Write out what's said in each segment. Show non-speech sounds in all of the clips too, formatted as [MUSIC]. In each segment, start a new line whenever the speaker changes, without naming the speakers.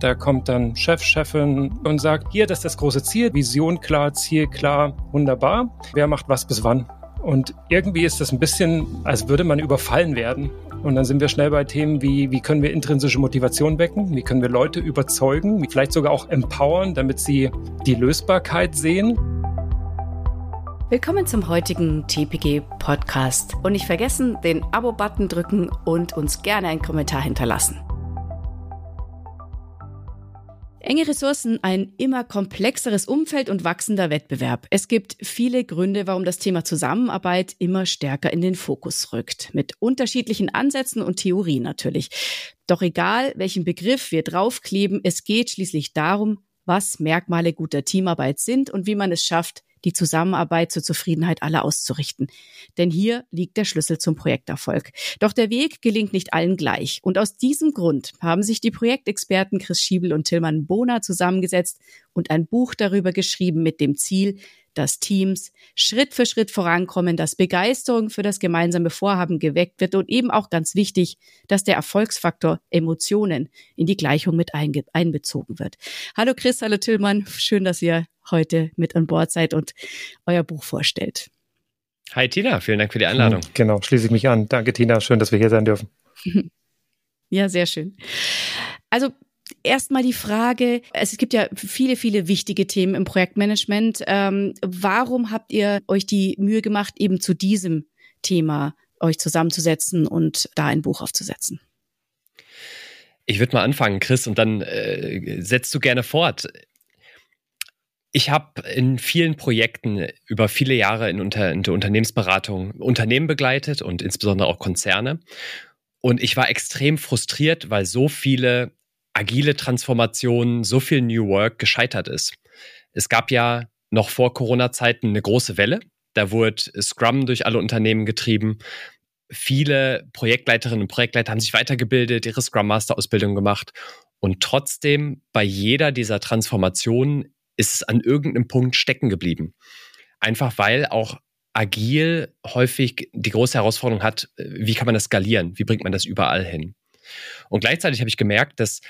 Da kommt dann Chef, Chefin und sagt, hier, das ist das große Ziel, Vision klar, Ziel klar, wunderbar. Wer macht was bis wann? Und irgendwie ist das ein bisschen, als würde man überfallen werden. Und dann sind wir schnell bei Themen wie, wie können wir intrinsische Motivation wecken? Wie können wir Leute überzeugen? Vielleicht sogar auch empowern, damit sie die Lösbarkeit sehen?
Willkommen zum heutigen TPG Podcast. Und nicht vergessen, den Abo-Button drücken und uns gerne einen Kommentar hinterlassen. Enge Ressourcen, ein immer komplexeres Umfeld und wachsender Wettbewerb. Es gibt viele Gründe, warum das Thema Zusammenarbeit immer stärker in den Fokus rückt. Mit unterschiedlichen Ansätzen und Theorien natürlich. Doch egal, welchen Begriff wir draufkleben, es geht schließlich darum, was Merkmale guter Teamarbeit sind und wie man es schafft, die Zusammenarbeit zur Zufriedenheit aller auszurichten. Denn hier liegt der Schlüssel zum Projekterfolg. Doch der Weg gelingt nicht allen gleich. Und aus diesem Grund haben sich die Projektexperten Chris Schiebel und Tillmann Bohner zusammengesetzt und ein Buch darüber geschrieben mit dem Ziel, dass Teams Schritt für Schritt vorankommen, dass Begeisterung für das gemeinsame Vorhaben geweckt wird und eben auch ganz wichtig, dass der Erfolgsfaktor Emotionen in die Gleichung mit einbezogen wird. Hallo Chris, hallo Tillmann, schön, dass ihr heute mit an Bord seid und euer Buch vorstellt.
Hi Tina, vielen Dank für die Einladung.
Genau, schließe ich mich an. Danke Tina, schön, dass wir hier sein dürfen. [LAUGHS]
Ja, sehr schön. Also Erstmal die Frage, es gibt ja viele, viele wichtige Themen im Projektmanagement. Ähm, warum habt ihr euch die Mühe gemacht, eben zu diesem Thema euch zusammenzusetzen und da ein Buch aufzusetzen?
Ich würde mal anfangen, Chris, und dann äh, setzt du gerne fort. Ich habe in vielen Projekten über viele Jahre in, unter, in der Unternehmensberatung Unternehmen begleitet und insbesondere auch Konzerne. Und ich war extrem frustriert, weil so viele agile Transformation, so viel New Work gescheitert ist. Es gab ja noch vor Corona-Zeiten eine große Welle. Da wurde Scrum durch alle Unternehmen getrieben. Viele Projektleiterinnen und Projektleiter haben sich weitergebildet, ihre Scrum Master Ausbildung gemacht. Und trotzdem bei jeder dieser Transformationen ist es an irgendeinem Punkt stecken geblieben. Einfach weil auch agil häufig die große Herausforderung hat, wie kann man das skalieren? Wie bringt man das überall hin? Und gleichzeitig habe ich gemerkt, dass,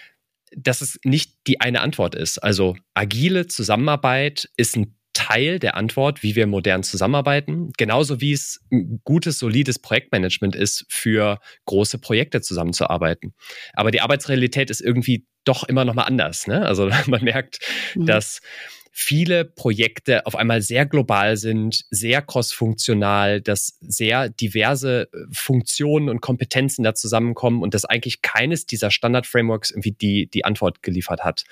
dass es nicht die eine Antwort ist. Also agile Zusammenarbeit ist ein Teil der Antwort, wie wir modern zusammenarbeiten, genauso wie es ein gutes, solides Projektmanagement ist, für große Projekte zusammenzuarbeiten. Aber die Arbeitsrealität ist irgendwie doch immer noch mal anders. Ne? Also [LAUGHS] man merkt, mhm. dass viele Projekte auf einmal sehr global sind, sehr crossfunktional, dass sehr diverse äh, Funktionen und Kompetenzen da zusammenkommen und dass eigentlich keines dieser Standard-Frameworks irgendwie die, die Antwort geliefert hat.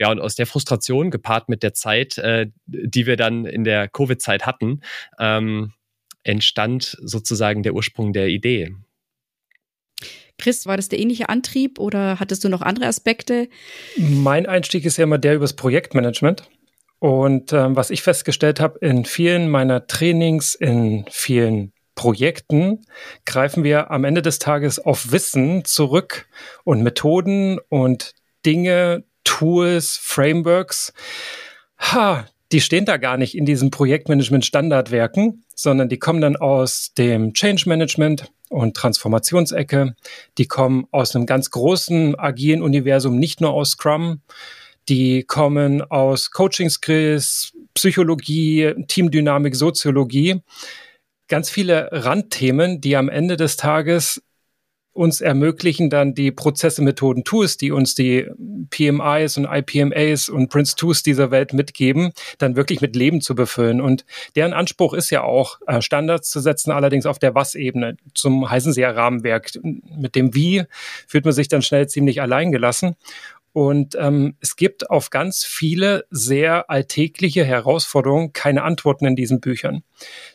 Ja, und aus der Frustration gepaart mit der Zeit, äh, die wir dann in der Covid-Zeit hatten, ähm, entstand sozusagen der Ursprung der Idee.
Chris, war das der ähnliche Antrieb oder hattest du noch andere Aspekte?
Mein Einstieg ist ja immer der übers Projektmanagement. Und ähm, was ich festgestellt habe, in vielen meiner Trainings, in vielen Projekten greifen wir am Ende des Tages auf Wissen zurück und Methoden und Dinge, Tools, Frameworks. Ha, die stehen da gar nicht in diesen Projektmanagement-Standardwerken, sondern die kommen dann aus dem Change Management und Transformationsecke. Die kommen aus einem ganz großen agilen Universum, nicht nur aus Scrum die kommen aus Coaching-Skills, Psychologie, Teamdynamik, Soziologie. Ganz viele Randthemen, die am Ende des Tages uns ermöglichen, dann die Prozesse, Methoden, Tools, die uns die PMIs und IPMAs und Prince Tools dieser Welt mitgeben, dann wirklich mit Leben zu befüllen. Und deren Anspruch ist ja auch, äh, Standards zu setzen, allerdings auf der Was-Ebene. Zum heißen sie ja Rahmenwerk. Mit dem Wie fühlt man sich dann schnell ziemlich alleingelassen. Und ähm, es gibt auf ganz viele sehr alltägliche Herausforderungen keine Antworten in diesen Büchern.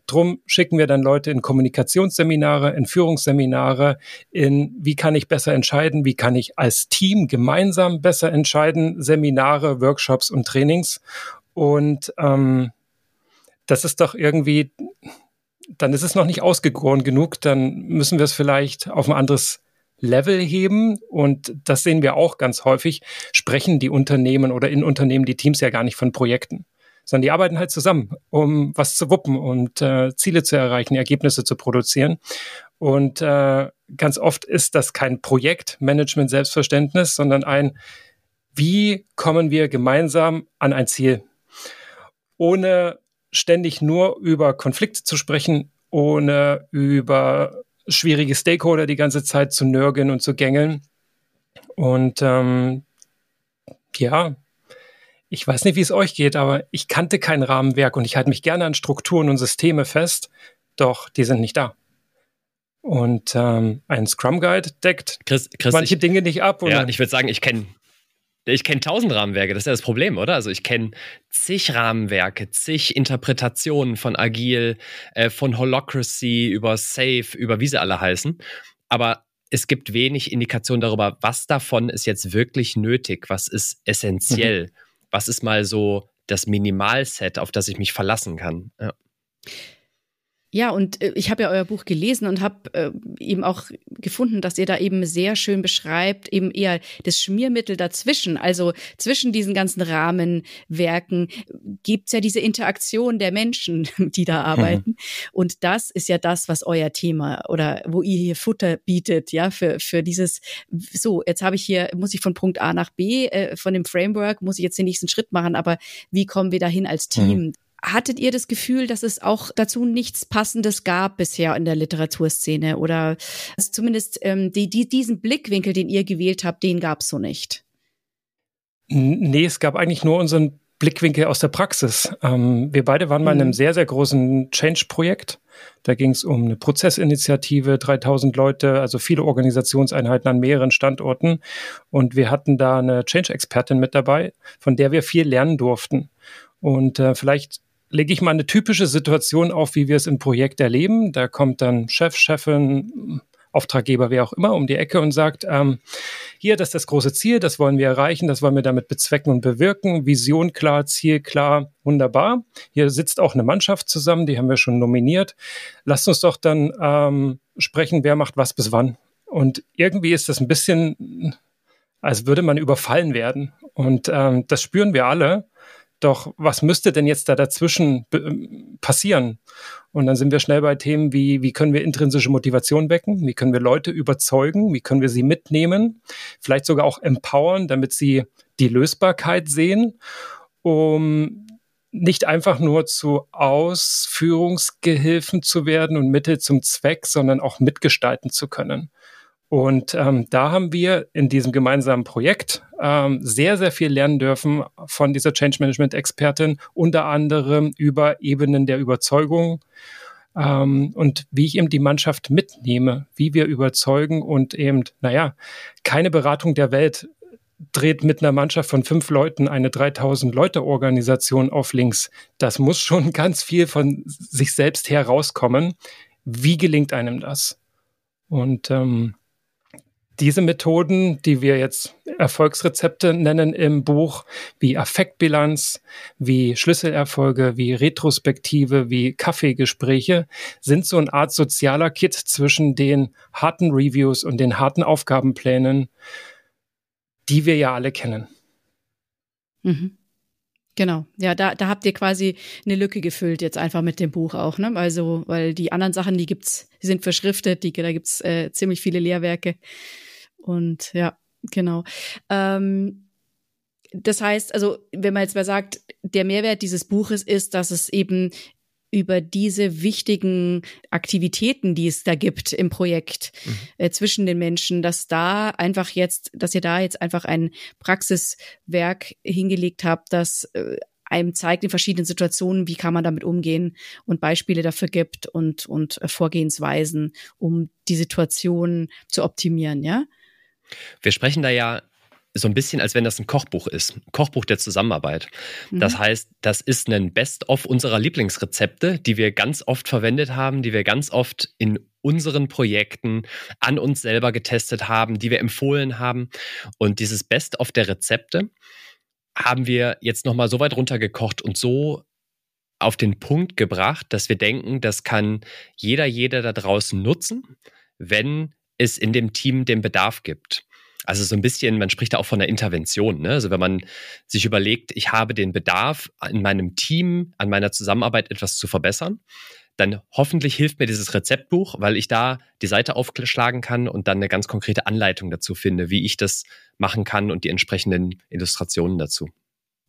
Drum schicken wir dann Leute in Kommunikationsseminare, in Führungsseminare, in wie kann ich besser entscheiden, wie kann ich als Team gemeinsam besser entscheiden, Seminare, Workshops und Trainings. Und ähm, das ist doch irgendwie, dann ist es noch nicht ausgegoren genug, dann müssen wir es vielleicht auf ein anderes Level heben. Und das sehen wir auch ganz häufig, sprechen die Unternehmen oder in Unternehmen die Teams ja gar nicht von Projekten, sondern die arbeiten halt zusammen, um was zu wuppen und äh, Ziele zu erreichen, Ergebnisse zu produzieren. Und äh, ganz oft ist das kein Projektmanagement-Selbstverständnis, sondern ein wie kommen wir gemeinsam an ein Ziel, ohne ständig nur über Konflikte zu sprechen, ohne über schwierige Stakeholder die ganze Zeit zu nörgeln und zu gängeln. Und ähm, ja, ich weiß nicht, wie es euch geht, aber ich kannte kein Rahmenwerk und ich halte mich gerne an Strukturen und Systeme fest, doch die sind nicht da. Und ähm, ein Scrum Guide deckt Chris, Chris, manche ich, Dinge nicht ab.
ja, ich würde sagen, ich kenne ich kenne tausend Rahmenwerke, das ist ja das Problem, oder? Also ich kenne zig Rahmenwerke, zig Interpretationen von Agil, äh, von Holocracy über Safe, über wie sie alle heißen. Aber es gibt wenig Indikation darüber, was davon ist jetzt wirklich nötig, was ist essentiell. Mhm was ist mal so das Minimalset, auf das ich mich verlassen kann. Ja.
Ja, und äh, ich habe ja euer Buch gelesen und habe äh, eben auch gefunden, dass ihr da eben sehr schön beschreibt, eben eher das Schmiermittel dazwischen. Also zwischen diesen ganzen Rahmenwerken gibt's ja diese Interaktion der Menschen, [LAUGHS] die da arbeiten. Mhm. Und das ist ja das, was euer Thema oder wo ihr hier Futter bietet, ja, für, für dieses, so, jetzt habe ich hier, muss ich von Punkt A nach B, äh, von dem Framework, muss ich jetzt den nächsten Schritt machen, aber wie kommen wir dahin als Team? Mhm. Hattet ihr das Gefühl, dass es auch dazu nichts Passendes gab bisher in der Literaturszene? Oder also zumindest ähm, die, die, diesen Blickwinkel, den ihr gewählt habt, den gab es so nicht?
Nee, es gab eigentlich nur unseren Blickwinkel aus der Praxis. Ähm, wir beide waren mal in einem mhm. sehr, sehr großen Change-Projekt. Da ging es um eine Prozessinitiative, 3000 Leute, also viele Organisationseinheiten an mehreren Standorten. Und wir hatten da eine Change-Expertin mit dabei, von der wir viel lernen durften. Und äh, vielleicht lege ich mal eine typische Situation auf, wie wir es im Projekt erleben. Da kommt dann Chef, Chefin, Auftraggeber, wer auch immer, um die Ecke und sagt, ähm, hier, das ist das große Ziel, das wollen wir erreichen, das wollen wir damit bezwecken und bewirken. Vision klar, Ziel klar, wunderbar. Hier sitzt auch eine Mannschaft zusammen, die haben wir schon nominiert. Lasst uns doch dann ähm, sprechen, wer macht was bis wann. Und irgendwie ist das ein bisschen, als würde man überfallen werden. Und ähm, das spüren wir alle. Doch was müsste denn jetzt da dazwischen passieren? Und dann sind wir schnell bei Themen wie, wie können wir intrinsische Motivation wecken? Wie können wir Leute überzeugen? Wie können wir sie mitnehmen? Vielleicht sogar auch empowern, damit sie die Lösbarkeit sehen, um nicht einfach nur zu Ausführungsgehilfen zu werden und Mittel zum Zweck, sondern auch mitgestalten zu können. Und ähm, da haben wir in diesem gemeinsamen Projekt ähm, sehr, sehr viel lernen dürfen von dieser Change Management Expertin, unter anderem über Ebenen der Überzeugung ähm, und wie ich eben die Mannschaft mitnehme, wie wir überzeugen und eben, naja, keine Beratung der Welt dreht mit einer Mannschaft von fünf Leuten eine 3000 Leute Organisation auf links. Das muss schon [LAUGHS] ganz viel von sich selbst herauskommen. Wie gelingt einem das? Und ähm, diese Methoden, die wir jetzt Erfolgsrezepte nennen im Buch, wie Affektbilanz, wie Schlüsselerfolge, wie Retrospektive, wie Kaffeegespräche, sind so eine Art sozialer Kit zwischen den harten Reviews und den harten Aufgabenplänen, die wir ja alle kennen.
Mhm. Genau, ja, da, da habt ihr quasi eine Lücke gefüllt jetzt einfach mit dem Buch auch, ne? Also, weil die anderen Sachen, die gibt's, die sind verschriftet, die, da gibt's äh, ziemlich viele Lehrwerke. Und ja, genau. Ähm, das heißt, also, wenn man jetzt mal sagt, der Mehrwert dieses Buches ist, dass es eben über diese wichtigen Aktivitäten, die es da gibt im Projekt mhm. äh, zwischen den Menschen, dass da einfach jetzt, dass ihr da jetzt einfach ein Praxiswerk hingelegt habt, das äh, einem zeigt in verschiedenen Situationen, wie kann man damit umgehen und Beispiele dafür gibt und, und äh, Vorgehensweisen, um die Situation zu optimieren, ja?
Wir sprechen da ja so ein bisschen, als wenn das ein Kochbuch ist. Ein Kochbuch der Zusammenarbeit. Mhm. Das heißt, das ist ein Best-of unserer Lieblingsrezepte, die wir ganz oft verwendet haben, die wir ganz oft in unseren Projekten an uns selber getestet haben, die wir empfohlen haben. Und dieses Best-of der Rezepte haben wir jetzt nochmal so weit runtergekocht und so auf den Punkt gebracht, dass wir denken, das kann jeder, jeder da draußen nutzen, wenn es in dem Team den Bedarf gibt. Also so ein bisschen, man spricht da auch von einer Intervention. Ne? Also wenn man sich überlegt, ich habe den Bedarf, in meinem Team, an meiner Zusammenarbeit etwas zu verbessern, dann hoffentlich hilft mir dieses Rezeptbuch, weil ich da die Seite aufschlagen kann und dann eine ganz konkrete Anleitung dazu finde, wie ich das machen kann und die entsprechenden Illustrationen dazu.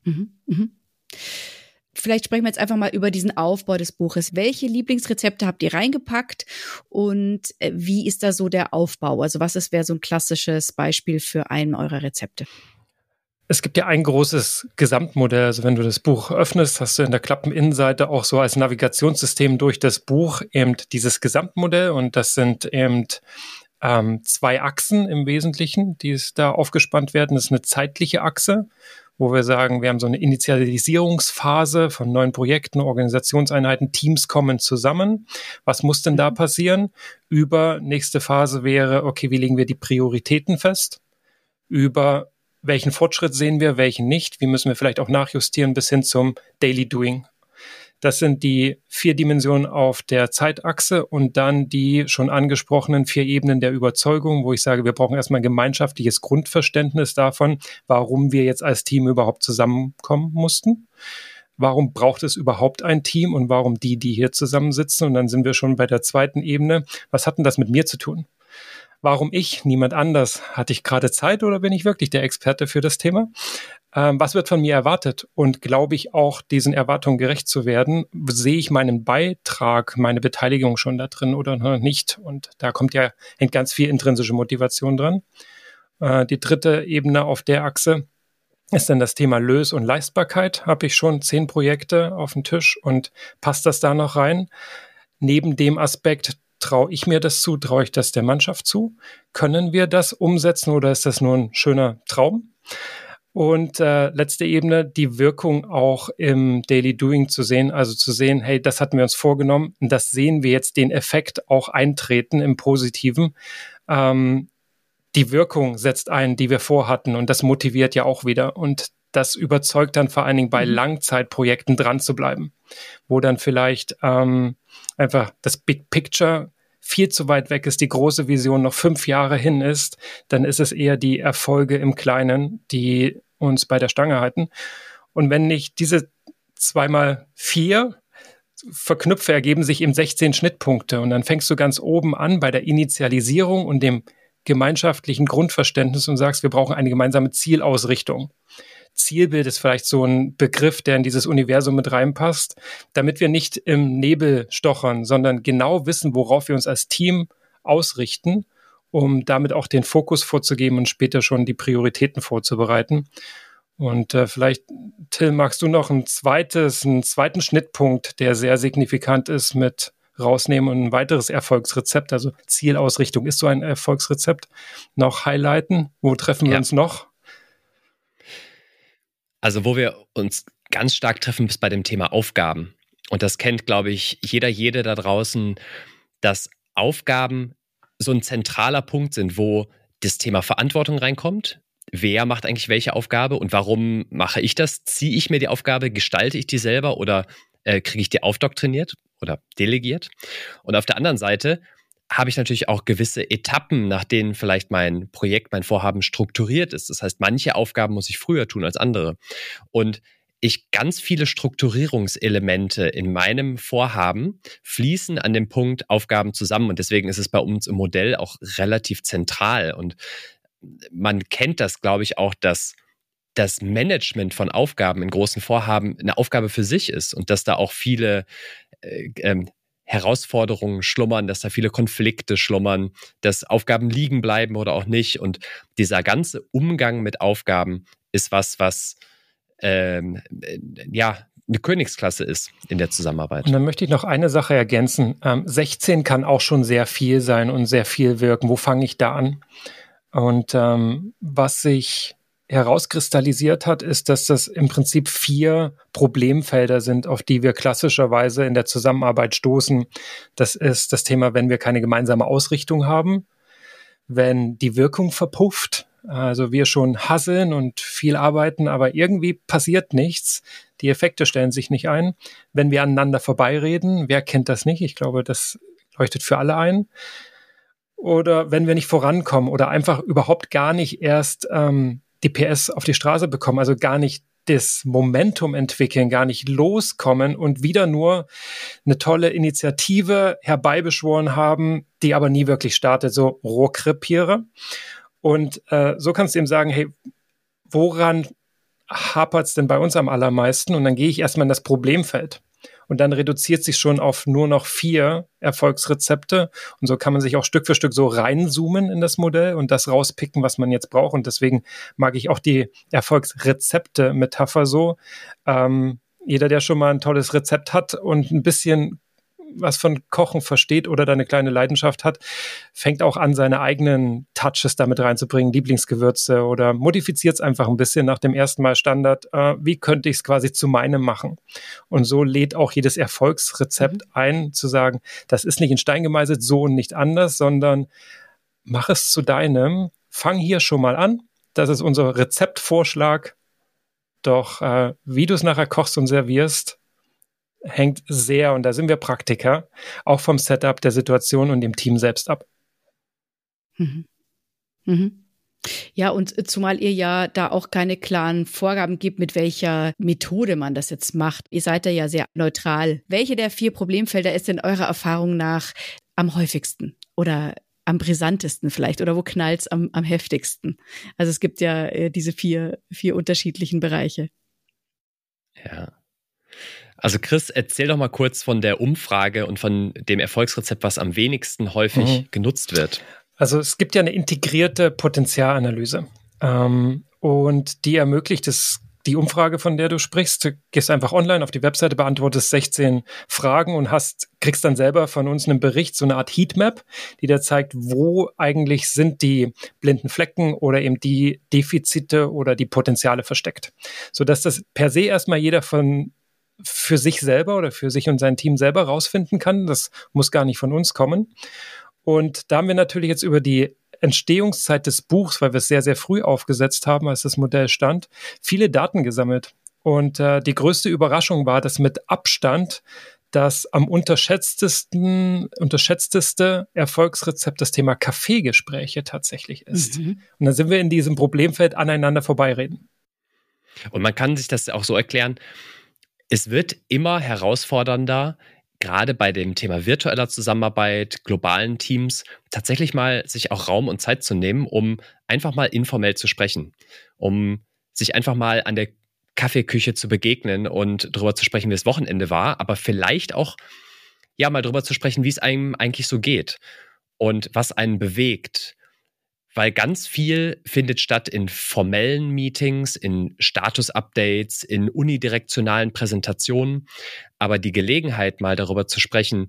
Mhm,
mh. Vielleicht sprechen wir jetzt einfach mal über diesen Aufbau des Buches. Welche Lieblingsrezepte habt ihr reingepackt und äh, wie ist da so der Aufbau? Also was ist wäre so ein klassisches Beispiel für einen eurer Rezepte?
Es gibt ja ein großes Gesamtmodell. Also wenn du das Buch öffnest, hast du in der Klappeninnenseite auch so als Navigationssystem durch das Buch eben dieses Gesamtmodell und das sind eben ähm, zwei Achsen im Wesentlichen, die es da aufgespannt werden. Das ist eine zeitliche Achse wo wir sagen, wir haben so eine Initialisierungsphase von neuen Projekten, Organisationseinheiten, Teams kommen zusammen. Was muss denn da mhm. passieren? Über nächste Phase wäre, okay, wie legen wir die Prioritäten fest? Über welchen Fortschritt sehen wir, welchen nicht? Wie müssen wir vielleicht auch nachjustieren bis hin zum Daily Doing? Das sind die vier Dimensionen auf der Zeitachse und dann die schon angesprochenen vier Ebenen der Überzeugung, wo ich sage, wir brauchen erstmal ein gemeinschaftliches Grundverständnis davon, warum wir jetzt als Team überhaupt zusammenkommen mussten. Warum braucht es überhaupt ein Team und warum die, die hier zusammensitzen? Und dann sind wir schon bei der zweiten Ebene. Was hat denn das mit mir zu tun? Warum ich, niemand anders? Hatte ich gerade Zeit oder bin ich wirklich der Experte für das Thema? Ähm, was wird von mir erwartet und glaube ich auch diesen Erwartungen gerecht zu werden, sehe ich meinen Beitrag, meine Beteiligung schon da drin oder nicht und da kommt ja hängt ganz viel intrinsische Motivation dran. Äh, die dritte Ebene auf der Achse ist dann das Thema Lös- und Leistbarkeit. Habe ich schon zehn Projekte auf dem Tisch und passt das da noch rein? Neben dem Aspekt, traue ich mir das zu, traue ich das der Mannschaft zu? Können wir das umsetzen oder ist das nur ein schöner Traum? Und äh, letzte Ebene, die Wirkung auch im Daily Doing zu sehen, also zu sehen, hey, das hatten wir uns vorgenommen und das sehen wir jetzt den Effekt auch eintreten im Positiven. Ähm, die Wirkung setzt ein, die wir vorhatten und das motiviert ja auch wieder und das überzeugt dann vor allen Dingen bei mhm. Langzeitprojekten dran zu bleiben, wo dann vielleicht ähm, einfach das Big Picture viel zu weit weg ist, die große Vision noch fünf Jahre hin ist, dann ist es eher die Erfolge im Kleinen, die uns bei der Stange halten. Und wenn nicht diese zweimal vier verknüpfe, ergeben sich eben 16 Schnittpunkte. Und dann fängst du ganz oben an bei der Initialisierung und dem gemeinschaftlichen Grundverständnis und sagst, wir brauchen eine gemeinsame Zielausrichtung. Zielbild ist vielleicht so ein Begriff, der in dieses Universum mit reinpasst, damit wir nicht im Nebel stochern, sondern genau wissen, worauf wir uns als Team ausrichten, um damit auch den Fokus vorzugeben und später schon die Prioritäten vorzubereiten. Und äh, vielleicht, Till, magst du noch ein zweites, einen zweiten Schnittpunkt, der sehr signifikant ist, mit rausnehmen und ein weiteres Erfolgsrezept, also Zielausrichtung ist so ein Erfolgsrezept, noch highlighten. Wo treffen wir ja. uns noch?
Also wo wir uns ganz stark treffen, ist bei dem Thema Aufgaben. Und das kennt, glaube ich, jeder, jede da draußen, dass Aufgaben so ein zentraler Punkt sind, wo das Thema Verantwortung reinkommt. Wer macht eigentlich welche Aufgabe und warum mache ich das? Ziehe ich mir die Aufgabe, gestalte ich die selber oder äh, kriege ich die aufdoktriniert oder delegiert? Und auf der anderen Seite habe ich natürlich auch gewisse Etappen, nach denen vielleicht mein Projekt, mein Vorhaben strukturiert ist. Das heißt, manche Aufgaben muss ich früher tun als andere. Und ich ganz viele Strukturierungselemente in meinem Vorhaben fließen an dem Punkt Aufgaben zusammen. Und deswegen ist es bei uns im Modell auch relativ zentral. Und man kennt das, glaube ich, auch, dass das Management von Aufgaben in großen Vorhaben eine Aufgabe für sich ist und dass da auch viele äh, ähm, Herausforderungen schlummern, dass da viele Konflikte schlummern, dass Aufgaben liegen bleiben oder auch nicht. Und dieser ganze Umgang mit Aufgaben ist was, was ähm, äh, ja eine Königsklasse ist in der Zusammenarbeit.
Und dann möchte ich noch eine Sache ergänzen. Ähm, 16 kann auch schon sehr viel sein und sehr viel wirken. Wo fange ich da an? Und ähm, was sich herauskristallisiert hat, ist, dass das im Prinzip vier Problemfelder sind, auf die wir klassischerweise in der Zusammenarbeit stoßen. Das ist das Thema, wenn wir keine gemeinsame Ausrichtung haben, wenn die Wirkung verpufft, also wir schon hasseln und viel arbeiten, aber irgendwie passiert nichts. Die Effekte stellen sich nicht ein. Wenn wir aneinander vorbeireden, wer kennt das nicht? Ich glaube, das leuchtet für alle ein. Oder wenn wir nicht vorankommen oder einfach überhaupt gar nicht erst ähm, die PS auf die Straße bekommen, also gar nicht das Momentum entwickeln, gar nicht loskommen und wieder nur eine tolle Initiative herbeibeschworen haben, die aber nie wirklich startet, so Rohrkrepiere. Und äh, so kannst du ihm sagen, hey, woran hapert es denn bei uns am allermeisten? Und dann gehe ich erstmal in das Problemfeld. Und dann reduziert sich schon auf nur noch vier Erfolgsrezepte. Und so kann man sich auch Stück für Stück so reinzoomen in das Modell und das rauspicken, was man jetzt braucht. Und deswegen mag ich auch die Erfolgsrezepte-Metapher so. Ähm, jeder, der schon mal ein tolles Rezept hat und ein bisschen was von Kochen versteht oder da eine kleine Leidenschaft hat, fängt auch an, seine eigenen Touches damit reinzubringen, Lieblingsgewürze oder modifiziert es einfach ein bisschen nach dem ersten Mal Standard. Äh, wie könnte ich es quasi zu meinem machen? Und so lädt auch jedes Erfolgsrezept mhm. ein, zu sagen, das ist nicht in Stein gemeißelt, so und nicht anders, sondern mach es zu deinem. Fang hier schon mal an. Das ist unser Rezeptvorschlag. Doch äh, wie du es nachher kochst und servierst, hängt sehr, und da sind wir Praktiker, auch vom Setup der Situation und dem Team selbst ab.
Mhm. Mhm. Ja, und zumal ihr ja da auch keine klaren Vorgaben gibt, mit welcher Methode man das jetzt macht. Ihr seid da ja sehr neutral. Welche der vier Problemfelder ist denn eurer Erfahrung nach am häufigsten oder am brisantesten vielleicht oder wo knallt's am, am heftigsten? Also es gibt ja äh, diese vier, vier unterschiedlichen Bereiche.
Ja. Also Chris, erzähl doch mal kurz von der Umfrage und von dem Erfolgsrezept, was am wenigsten häufig mhm. genutzt wird.
Also es gibt ja eine integrierte Potenzialanalyse ähm, und die ermöglicht es, die Umfrage, von der du sprichst. Du gehst einfach online auf die Webseite, beantwortest 16 Fragen und hast, kriegst dann selber von uns einen Bericht, so eine Art Heatmap, die dir zeigt, wo eigentlich sind die blinden Flecken oder eben die Defizite oder die Potenziale versteckt. Sodass das per se erstmal jeder von für sich selber oder für sich und sein Team selber rausfinden kann. Das muss gar nicht von uns kommen. Und da haben wir natürlich jetzt über die Entstehungszeit des Buchs, weil wir es sehr, sehr früh aufgesetzt haben, als das Modell stand, viele Daten gesammelt. Und äh, die größte Überraschung war, dass mit Abstand das am unterschätztesten, unterschätzteste Erfolgsrezept das Thema Kaffeegespräche tatsächlich ist. Mhm. Und dann sind wir in diesem Problemfeld aneinander vorbeireden.
Und man kann sich das auch so erklären, es wird immer herausfordernder, gerade bei dem Thema virtueller Zusammenarbeit, globalen Teams, tatsächlich mal sich auch Raum und Zeit zu nehmen, um einfach mal informell zu sprechen, um sich einfach mal an der Kaffeeküche zu begegnen und darüber zu sprechen, wie das Wochenende war, aber vielleicht auch ja mal darüber zu sprechen, wie es einem eigentlich so geht und was einen bewegt weil ganz viel findet statt in formellen Meetings, in Status-Updates, in unidirektionalen Präsentationen. Aber die Gelegenheit, mal darüber zu sprechen,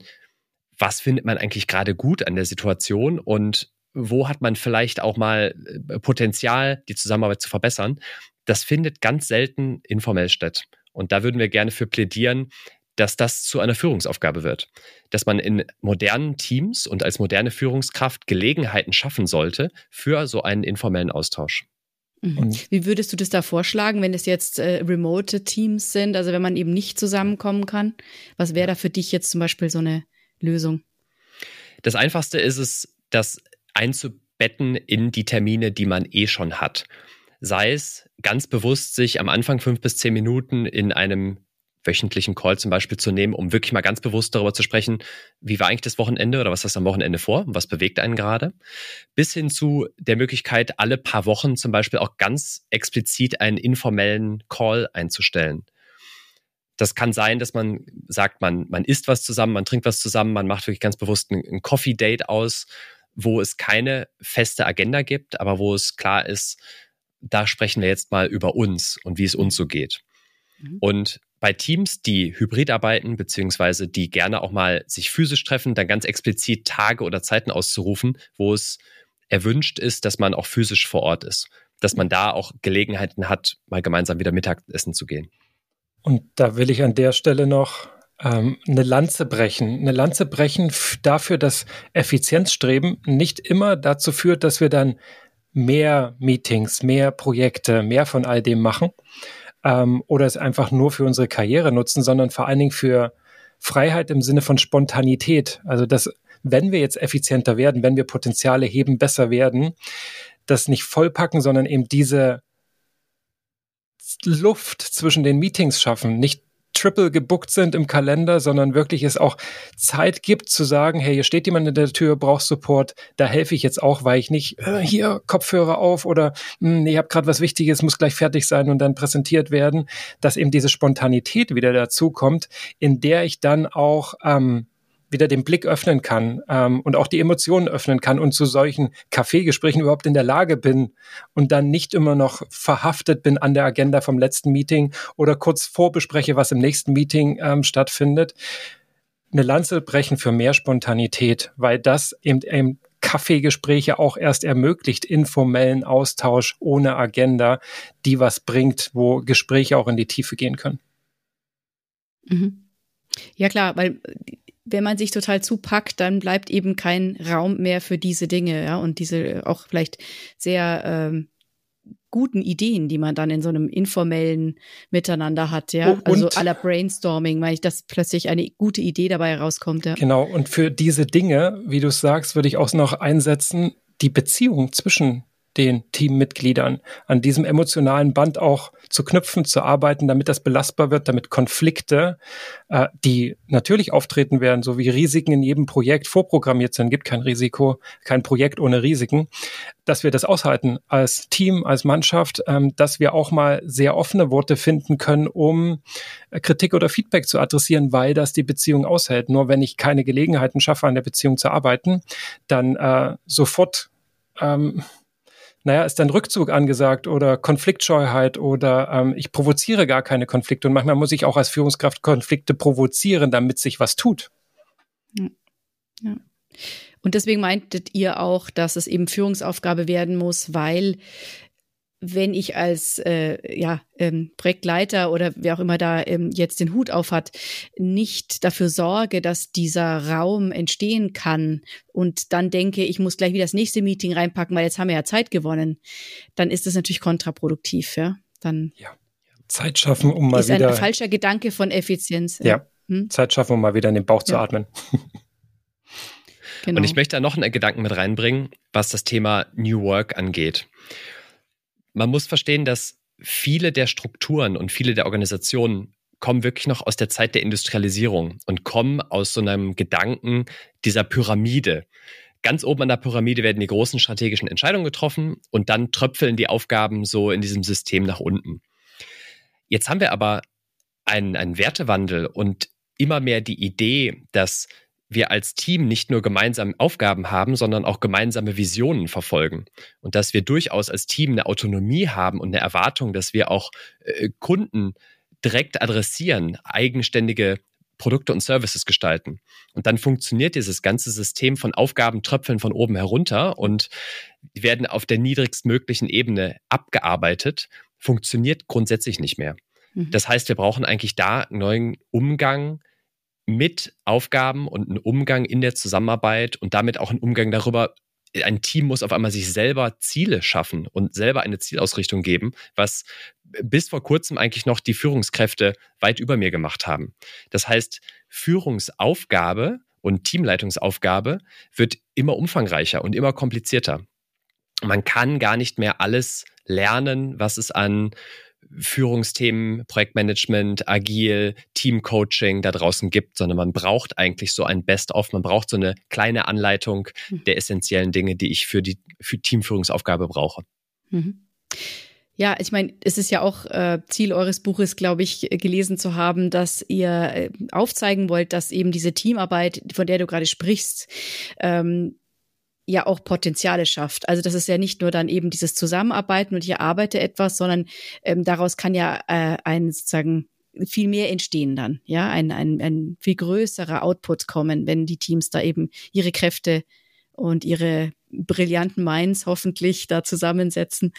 was findet man eigentlich gerade gut an der Situation und wo hat man vielleicht auch mal äh, Potenzial, die Zusammenarbeit zu verbessern, das findet ganz selten informell statt. Und da würden wir gerne für plädieren, dass das zu einer Führungsaufgabe wird. Dass man in modernen Teams und als moderne Führungskraft Gelegenheiten schaffen sollte für so einen informellen Austausch.
Mhm. Wie würdest du das da vorschlagen, wenn es jetzt äh, remote Teams sind, also wenn man eben nicht zusammenkommen kann? Was wäre da für dich jetzt zum Beispiel so eine Lösung?
Das Einfachste ist es, das einzubetten in die Termine, die man eh schon hat. Sei es ganz bewusst, sich am Anfang fünf bis zehn Minuten in einem wöchentlichen Call zum Beispiel zu nehmen, um wirklich mal ganz bewusst darüber zu sprechen, wie war eigentlich das Wochenende oder was hast du am Wochenende vor und was bewegt einen gerade, bis hin zu der Möglichkeit, alle paar Wochen zum Beispiel auch ganz explizit einen informellen Call einzustellen. Das kann sein, dass man sagt, man, man isst was zusammen, man trinkt was zusammen, man macht wirklich ganz bewusst ein, ein Coffee-Date aus, wo es keine feste Agenda gibt, aber wo es klar ist, da sprechen wir jetzt mal über uns und wie es uns so geht. Mhm. Und bei Teams, die hybrid arbeiten, beziehungsweise die gerne auch mal sich physisch treffen, dann ganz explizit Tage oder Zeiten auszurufen, wo es erwünscht ist, dass man auch physisch vor Ort ist. Dass man da auch Gelegenheiten hat, mal gemeinsam wieder Mittagessen zu gehen.
Und da will ich an der Stelle noch ähm, eine Lanze brechen. Eine Lanze brechen dafür, dass Effizienzstreben nicht immer dazu führt, dass wir dann mehr Meetings, mehr Projekte, mehr von all dem machen, ähm, oder es einfach nur für unsere Karriere nutzen, sondern vor allen Dingen für Freiheit im Sinne von Spontanität. Also dass, wenn wir jetzt effizienter werden, wenn wir Potenziale heben, besser werden, das nicht vollpacken, sondern eben diese Luft zwischen den Meetings schaffen, nicht triple gebuckt sind im Kalender, sondern wirklich es auch Zeit gibt zu sagen, hey, hier steht jemand in der Tür, brauchst Support, da helfe ich jetzt auch, weil ich nicht äh, hier Kopfhörer auf oder hm, nee, ich habe gerade was Wichtiges, muss gleich fertig sein und dann präsentiert werden, dass eben diese Spontanität wieder dazu kommt, in der ich dann auch ähm, wieder den Blick öffnen kann ähm, und auch die Emotionen öffnen kann und zu solchen Kaffeegesprächen überhaupt in der Lage bin und dann nicht immer noch verhaftet bin an der Agenda vom letzten Meeting oder kurz vorbespreche, was im nächsten Meeting ähm, stattfindet. Eine Lanze brechen für mehr Spontanität, weil das eben, eben Kaffeegespräche auch erst ermöglicht, informellen Austausch ohne Agenda, die was bringt, wo Gespräche auch in die Tiefe gehen können.
Mhm. Ja klar, weil wenn man sich total zupackt, dann bleibt eben kein Raum mehr für diese Dinge, ja, und diese auch vielleicht sehr ähm, guten Ideen, die man dann in so einem informellen Miteinander hat, ja. Und, also aller Brainstorming, weil ich, dass plötzlich eine gute Idee dabei herauskommt, ja.
Genau, und für diese Dinge, wie du sagst, würde ich auch noch einsetzen, die Beziehung zwischen den Teammitgliedern an diesem emotionalen Band auch zu knüpfen, zu arbeiten, damit das belastbar wird, damit Konflikte, äh, die natürlich auftreten werden, so wie Risiken in jedem Projekt vorprogrammiert sind, gibt kein Risiko, kein Projekt ohne Risiken, dass wir das aushalten als Team, als Mannschaft, ähm, dass wir auch mal sehr offene Worte finden können, um äh, Kritik oder Feedback zu adressieren, weil das die Beziehung aushält. Nur wenn ich keine Gelegenheiten schaffe, an der Beziehung zu arbeiten, dann äh, sofort ähm, naja, ist dann Rückzug angesagt oder Konfliktscheuheit oder ähm, ich provoziere gar keine Konflikte. Und manchmal muss ich auch als Führungskraft Konflikte provozieren, damit sich was tut.
Ja. ja. Und deswegen meintet ihr auch, dass es eben Führungsaufgabe werden muss, weil wenn ich als äh, ja, ähm, Projektleiter oder wer auch immer da ähm, jetzt den Hut auf hat, nicht dafür sorge, dass dieser Raum entstehen kann und dann denke, ich muss gleich wieder das nächste Meeting reinpacken, weil jetzt haben wir ja Zeit gewonnen, dann ist das natürlich kontraproduktiv. Ja, dann
ja. Zeit schaffen, um mal
ist
wieder.
Ist ein falscher Gedanke von Effizienz.
Ja, hm? Zeit schaffen, um mal wieder in den Bauch ja. zu atmen.
Genau. Und ich möchte da noch einen Gedanken mit reinbringen, was das Thema New Work angeht man muss verstehen, dass viele der Strukturen und viele der Organisationen kommen wirklich noch aus der Zeit der Industrialisierung und kommen aus so einem Gedanken dieser Pyramide. Ganz oben an der Pyramide werden die großen strategischen Entscheidungen getroffen und dann tröpfeln die Aufgaben so in diesem System nach unten. Jetzt haben wir aber einen, einen Wertewandel und immer mehr die Idee, dass wir als Team nicht nur gemeinsam Aufgaben haben, sondern auch gemeinsame Visionen verfolgen. Und dass wir durchaus als Team eine Autonomie haben und eine Erwartung, dass wir auch äh, Kunden direkt adressieren, eigenständige Produkte und Services gestalten. Und dann funktioniert dieses ganze System von Aufgaben tröpfeln von oben herunter und werden auf der niedrigstmöglichen Ebene abgearbeitet, funktioniert grundsätzlich nicht mehr. Mhm. Das heißt, wir brauchen eigentlich da einen neuen Umgang mit Aufgaben und einen Umgang in der Zusammenarbeit und damit auch einen Umgang darüber, ein Team muss auf einmal sich selber Ziele schaffen und selber eine Zielausrichtung geben, was bis vor kurzem eigentlich noch die Führungskräfte weit über mir gemacht haben. Das heißt, Führungsaufgabe und Teamleitungsaufgabe wird immer umfangreicher und immer komplizierter. Man kann gar nicht mehr alles lernen, was es an Führungsthemen, Projektmanagement, agil, Teamcoaching da draußen gibt, sondern man braucht eigentlich so ein Best-of, man braucht so eine kleine Anleitung mhm. der essentiellen Dinge, die ich für die für Teamführungsaufgabe brauche.
Mhm. Ja, ich meine, es ist ja auch äh, Ziel eures Buches, glaube ich, gelesen zu haben, dass ihr äh, aufzeigen wollt, dass eben diese Teamarbeit, von der du gerade sprichst, ähm, ja auch Potenziale schafft. Also das ist ja nicht nur dann eben dieses Zusammenarbeiten und ich arbeite etwas, sondern ähm, daraus kann ja äh, ein sozusagen viel mehr entstehen dann, ja, ein, ein, ein viel größerer Output kommen, wenn die Teams da eben ihre Kräfte und ihre brillanten Minds hoffentlich da zusammensetzen,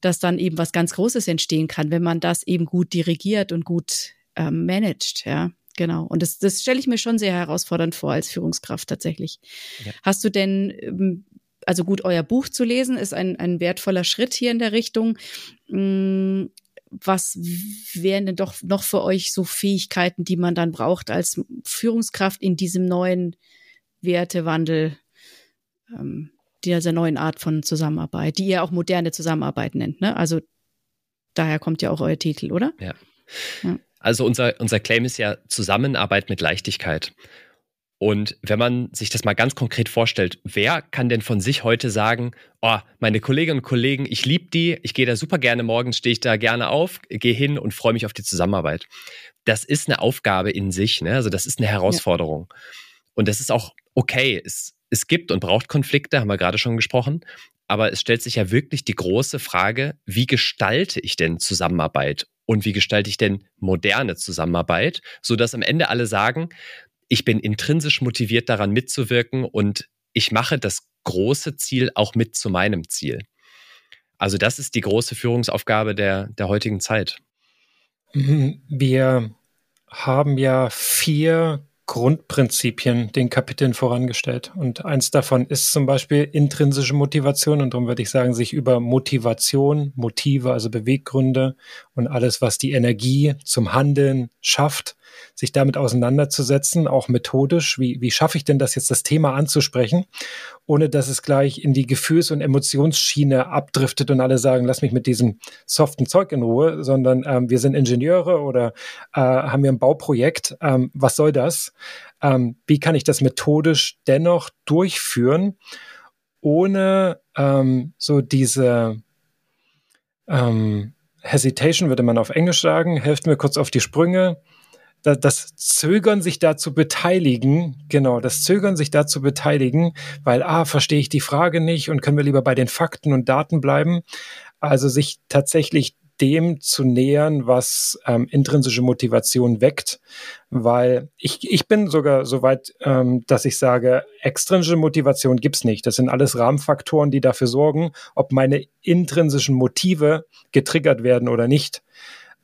dass dann eben was ganz Großes entstehen kann, wenn man das eben gut dirigiert und gut ähm, managt, ja. Genau. Und das, das stelle ich mir schon sehr herausfordernd vor als Führungskraft tatsächlich. Ja. Hast du denn, ähm, also gut, euer Buch zu lesen ist ein, ein wertvoller Schritt hier in der Richtung. Hm, was wären denn doch noch für euch so Fähigkeiten, die man dann braucht als Führungskraft in diesem neuen Wertewandel, ähm, dieser neuen Art von Zusammenarbeit, die ihr auch moderne Zusammenarbeit nennt, ne? Also daher kommt ja auch euer Titel, oder?
Ja. ja. Also unser, unser Claim ist ja Zusammenarbeit mit Leichtigkeit. Und wenn man sich das mal ganz konkret vorstellt, wer kann denn von sich heute sagen, oh, meine Kolleginnen und Kollegen, ich liebe die, ich gehe da super gerne morgens, stehe ich da gerne auf, gehe hin und freue mich auf die Zusammenarbeit. Das ist eine Aufgabe in sich, ne? also das ist eine Herausforderung. Ja. Und das ist auch okay. Es, es gibt und braucht Konflikte, haben wir gerade schon gesprochen. Aber es stellt sich ja wirklich die große Frage, wie gestalte ich denn Zusammenarbeit und wie gestalte ich denn moderne Zusammenarbeit, sodass am Ende alle sagen, ich bin intrinsisch motiviert daran mitzuwirken und ich mache das große Ziel auch mit zu meinem Ziel. Also das ist die große Führungsaufgabe der, der heutigen Zeit.
Mhm. Wir haben ja vier Grundprinzipien den Kapiteln vorangestellt. Und eins davon ist zum Beispiel intrinsische Motivation. Und darum würde ich sagen, sich über Motivation, Motive, also Beweggründe und alles, was die Energie zum Handeln schafft, sich damit auseinanderzusetzen, auch methodisch. Wie, wie schaffe ich denn das jetzt, das Thema anzusprechen, ohne dass es gleich in die Gefühls- und Emotionsschiene abdriftet und alle sagen, lass mich mit diesem soften Zeug in Ruhe, sondern ähm, wir sind Ingenieure oder äh, haben wir ein Bauprojekt. Ähm, was soll das? Ähm, wie kann ich das methodisch dennoch durchführen, ohne ähm, so diese ähm, Hesitation würde man auf Englisch sagen, helft mir kurz auf die Sprünge, das Zögern, sich da zu beteiligen, genau, das Zögern, sich da zu beteiligen, weil, ah, verstehe ich die Frage nicht und können wir lieber bei den Fakten und Daten bleiben. Also sich tatsächlich dem zu nähern, was ähm, intrinsische Motivation weckt, weil ich, ich bin sogar so weit, ähm, dass ich sage, extrinsische Motivation gibt's nicht. Das sind alles Rahmenfaktoren, die dafür sorgen, ob meine intrinsischen Motive getriggert werden oder nicht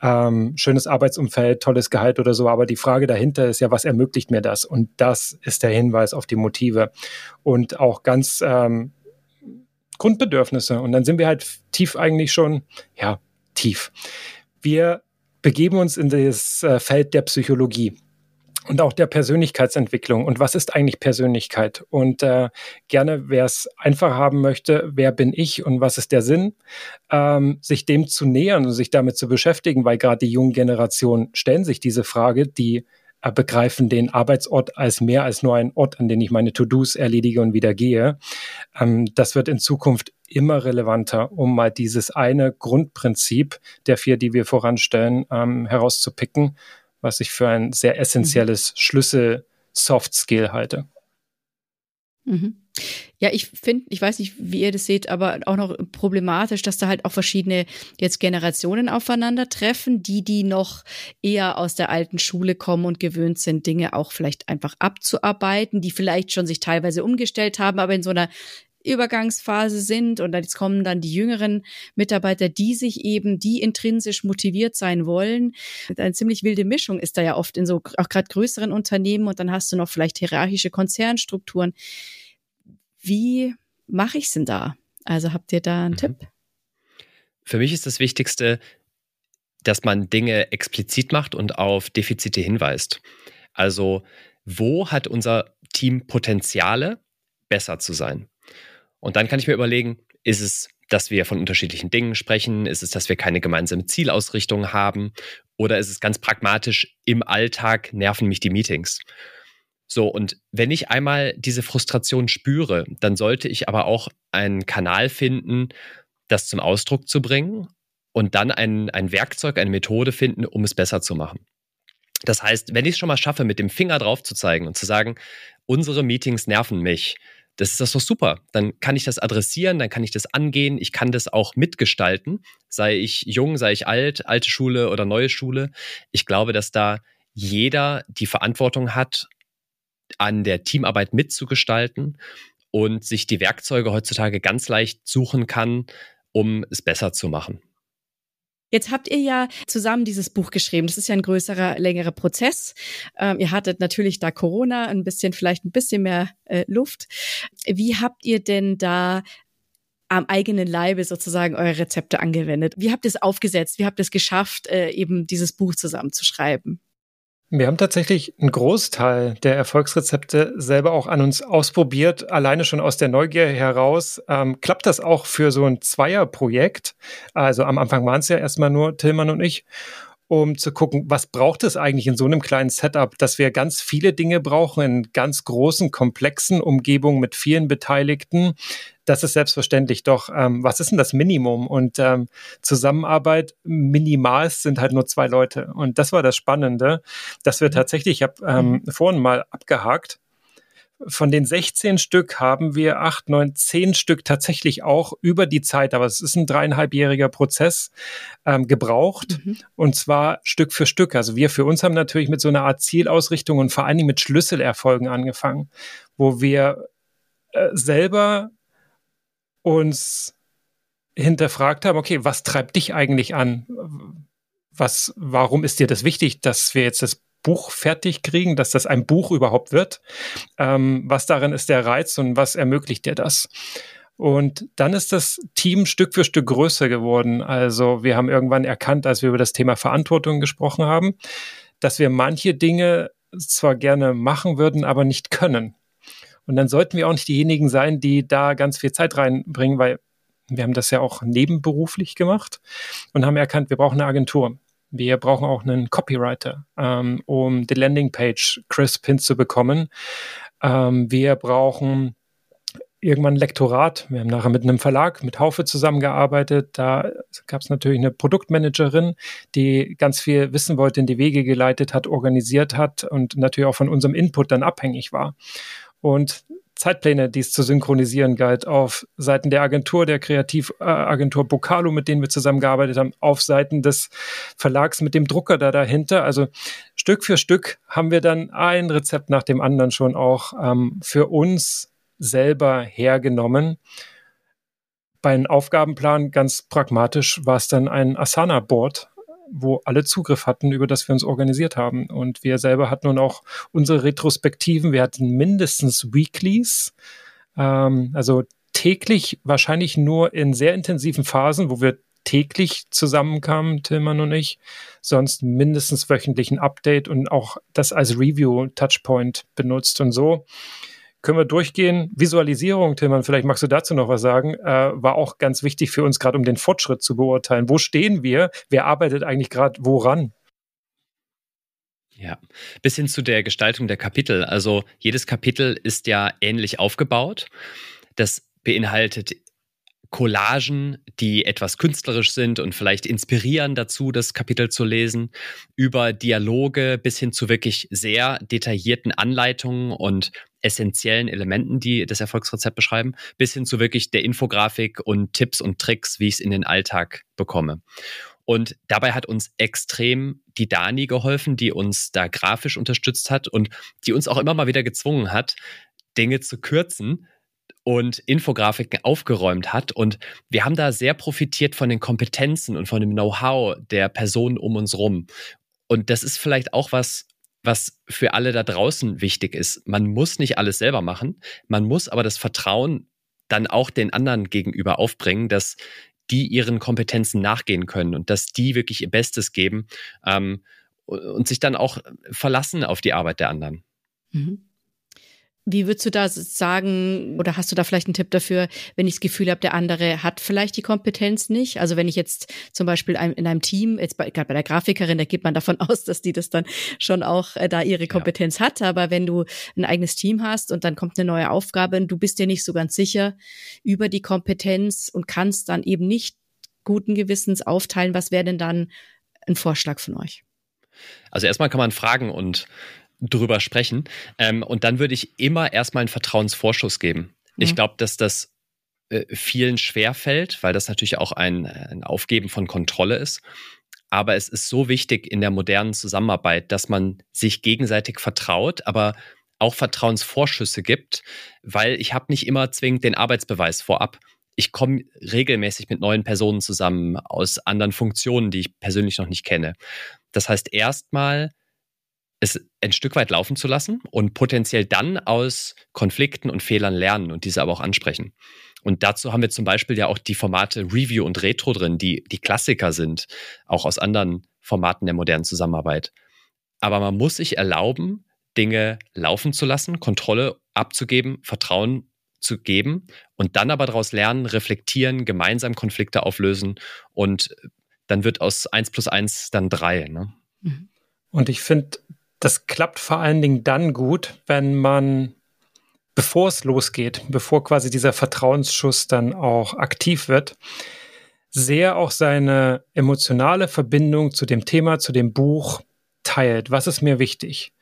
ähm, schönes Arbeitsumfeld, tolles Gehalt oder so. Aber die Frage dahinter ist ja, was ermöglicht mir das? Und das ist der Hinweis auf die Motive und auch ganz ähm, Grundbedürfnisse. Und dann sind wir halt tief eigentlich schon, ja, tief. Wir begeben uns in das äh, Feld der Psychologie und auch der Persönlichkeitsentwicklung. Und was ist eigentlich Persönlichkeit? Und äh, gerne, wer es einfach haben möchte, wer bin ich und was ist der Sinn, ähm, sich dem zu nähern und sich damit zu beschäftigen, weil gerade die jungen Generationen stellen sich diese Frage, die äh, begreifen den Arbeitsort als mehr als nur ein Ort, an den ich meine To-Dos erledige und wieder gehe. Ähm, das wird in Zukunft immer relevanter, um mal dieses eine Grundprinzip der vier, die wir voranstellen, ähm, herauszupicken was ich für ein sehr essentielles mhm. Schlüssel-Soft-Skill halte.
Mhm. Ja, ich finde, ich weiß nicht, wie ihr das seht, aber auch noch problematisch, dass da halt auch verschiedene jetzt Generationen aufeinandertreffen, die, die noch eher aus der alten Schule kommen und gewöhnt sind, Dinge auch vielleicht einfach abzuarbeiten, die vielleicht schon sich teilweise umgestellt haben, aber in so einer Übergangsphase sind und jetzt kommen dann die jüngeren Mitarbeiter, die sich eben, die intrinsisch motiviert sein wollen. Eine ziemlich wilde Mischung ist da ja oft in so auch gerade größeren Unternehmen und dann hast du noch vielleicht hierarchische Konzernstrukturen. Wie mache ich es denn da? Also habt ihr da einen mhm. Tipp?
Für mich ist das Wichtigste, dass man Dinge explizit macht und auf Defizite hinweist. Also, wo hat unser Team Potenziale, besser zu sein? Und dann kann ich mir überlegen, ist es, dass wir von unterschiedlichen Dingen sprechen? Ist es, dass wir keine gemeinsame Zielausrichtung haben? Oder ist es ganz pragmatisch, im Alltag nerven mich die Meetings? So, und wenn ich einmal diese Frustration spüre, dann sollte ich aber auch einen Kanal finden, das zum Ausdruck zu bringen und dann ein, ein Werkzeug, eine Methode finden, um es besser zu machen. Das heißt, wenn ich es schon mal schaffe, mit dem Finger drauf zu zeigen und zu sagen, unsere Meetings nerven mich, das ist das doch super. Dann kann ich das adressieren, dann kann ich das angehen, ich kann das auch mitgestalten, sei ich jung, sei ich alt, alte Schule oder neue Schule. Ich glaube, dass da jeder die Verantwortung hat, an der Teamarbeit mitzugestalten und sich die Werkzeuge heutzutage ganz leicht suchen kann, um es besser zu machen.
Jetzt habt ihr ja zusammen dieses Buch geschrieben. Das ist ja ein größerer, längerer Prozess. Ähm, ihr hattet natürlich da Corona, ein bisschen, vielleicht ein bisschen mehr äh, Luft. Wie habt ihr denn da am eigenen Leibe sozusagen eure Rezepte angewendet? Wie habt ihr es aufgesetzt? Wie habt ihr es geschafft, äh, eben dieses Buch zusammenzuschreiben?
Wir haben tatsächlich einen Großteil der Erfolgsrezepte selber auch an uns ausprobiert, alleine schon aus der Neugier heraus. Ähm, klappt das auch für so ein Zweierprojekt? Also am Anfang waren es ja erstmal nur Tillmann und ich um zu gucken, was braucht es eigentlich in so einem kleinen Setup, dass wir ganz viele Dinge brauchen in ganz großen, komplexen Umgebungen mit vielen Beteiligten. Das ist selbstverständlich. Doch ähm, was ist denn das Minimum? Und ähm, Zusammenarbeit minimal sind halt nur zwei Leute. Und das war das Spannende, dass wir mhm. tatsächlich, ich habe ähm, mhm. vorhin mal abgehakt, von den 16 Stück haben wir acht, neun, zehn Stück tatsächlich auch über die Zeit, aber es ist ein dreieinhalbjähriger Prozess, ähm, gebraucht. Mhm. Und zwar Stück für Stück. Also wir für uns haben natürlich mit so einer Art Zielausrichtung und vor allen Dingen mit Schlüsselerfolgen angefangen, wo wir äh, selber uns hinterfragt haben, okay, was treibt dich eigentlich an? Was, warum ist dir das wichtig, dass wir jetzt das Buch fertig kriegen, dass das ein Buch überhaupt wird. Ähm, was darin ist der Reiz und was ermöglicht dir das? Und dann ist das Team Stück für Stück größer geworden. Also wir haben irgendwann erkannt, als wir über das Thema Verantwortung gesprochen haben, dass wir manche Dinge zwar gerne machen würden, aber nicht können. Und dann sollten wir auch nicht diejenigen sein, die da ganz viel Zeit reinbringen, weil wir haben das ja auch nebenberuflich gemacht und haben erkannt, wir brauchen eine Agentur. Wir brauchen auch einen Copywriter, ähm, um die Landingpage crisp hinzubekommen. Ähm, wir brauchen irgendwann ein Lektorat. Wir haben nachher mit einem Verlag, mit Haufe zusammengearbeitet. Da gab es natürlich eine Produktmanagerin, die ganz viel wissen wollte, in die Wege geleitet hat, organisiert hat und natürlich auch von unserem Input dann abhängig war. Und Zeitpläne, die es zu synchronisieren galt, auf Seiten der Agentur, der Kreativagentur Bocalo, mit denen wir zusammengearbeitet haben, auf Seiten des Verlags mit dem Drucker da dahinter. Also Stück für Stück haben wir dann ein Rezept nach dem anderen schon auch ähm, für uns selber hergenommen. Bei einem Aufgabenplan ganz pragmatisch war es dann ein Asana-Board, wo alle Zugriff hatten, über das wir uns organisiert haben. Und wir selber hatten nun auch unsere Retrospektiven. Wir hatten mindestens Weeklies, ähm, also täglich, wahrscheinlich nur in sehr intensiven Phasen, wo wir täglich zusammenkamen, Tillmann und ich, sonst mindestens wöchentlich ein Update und auch das als Review-Touchpoint benutzt. Und so können wir durchgehen. Visualisierung, Tillmann, vielleicht magst du dazu noch was sagen, äh, war auch ganz wichtig für uns, gerade um den Fortschritt zu beurteilen. Wo stehen wir? Wer arbeitet eigentlich gerade woran?
Ja, bis hin zu der Gestaltung der Kapitel. Also jedes Kapitel ist ja ähnlich aufgebaut. Das beinhaltet Collagen, die etwas künstlerisch sind und vielleicht inspirieren dazu, das Kapitel zu lesen, über Dialoge bis hin zu wirklich sehr detaillierten Anleitungen und essentiellen Elementen, die das Erfolgsrezept beschreiben, bis hin zu wirklich der Infografik und Tipps und Tricks, wie ich es in den Alltag bekomme. Und dabei hat uns extrem die Dani geholfen, die uns da grafisch unterstützt hat und die uns auch immer mal wieder gezwungen hat, Dinge zu kürzen und Infografiken aufgeräumt hat. Und wir haben da sehr profitiert von den Kompetenzen und von dem Know-how der Personen um uns rum. Und das ist vielleicht auch was, was für alle da draußen wichtig ist. Man muss nicht alles selber machen, man muss aber das Vertrauen dann auch den anderen gegenüber aufbringen, dass die ihren Kompetenzen nachgehen können und dass die wirklich ihr Bestes geben ähm, und sich dann auch verlassen auf die Arbeit der anderen.
Mhm. Wie würdest du da sagen, oder hast du da vielleicht einen Tipp dafür, wenn ich das Gefühl habe, der andere hat vielleicht die Kompetenz nicht? Also wenn ich jetzt zum Beispiel in einem Team, jetzt bei, gerade bei der Grafikerin, da geht man davon [LAUGHS] aus, dass die das dann schon auch äh, da ihre Kompetenz ja. hat. Aber wenn du ein eigenes Team hast und dann kommt eine neue Aufgabe und du bist dir nicht so ganz sicher über die Kompetenz und kannst dann eben nicht guten Gewissens aufteilen, was wäre denn dann ein Vorschlag von euch?
Also erstmal kann man fragen und drüber sprechen. Ähm, und dann würde ich immer erstmal einen Vertrauensvorschuss geben. Mhm. Ich glaube, dass das äh, vielen schwerfällt, weil das natürlich auch ein, ein Aufgeben von Kontrolle ist. Aber es ist so wichtig in der modernen Zusammenarbeit, dass man sich gegenseitig vertraut, aber auch Vertrauensvorschüsse gibt, weil ich habe nicht immer zwingend den Arbeitsbeweis vorab. Ich komme regelmäßig mit neuen Personen zusammen aus anderen Funktionen, die ich persönlich noch nicht kenne. Das heißt, erstmal es ein Stück weit laufen zu lassen und potenziell dann aus Konflikten und Fehlern lernen und diese aber auch ansprechen. Und dazu haben wir zum Beispiel ja auch die Formate Review und Retro drin, die die Klassiker sind, auch aus anderen Formaten der modernen Zusammenarbeit. aber man muss sich erlauben, Dinge laufen zu lassen, Kontrolle abzugeben, Vertrauen zu geben und dann aber daraus lernen, reflektieren, gemeinsam Konflikte auflösen und dann wird aus 1 plus 1 dann 3. Ne?
Mhm. Und ich finde, das klappt vor allen Dingen dann gut, wenn man, bevor es losgeht, bevor quasi dieser Vertrauensschuss dann auch aktiv wird, sehr auch seine emotionale Verbindung zu dem Thema, zu dem Buch teilt. Was ist mir wichtig?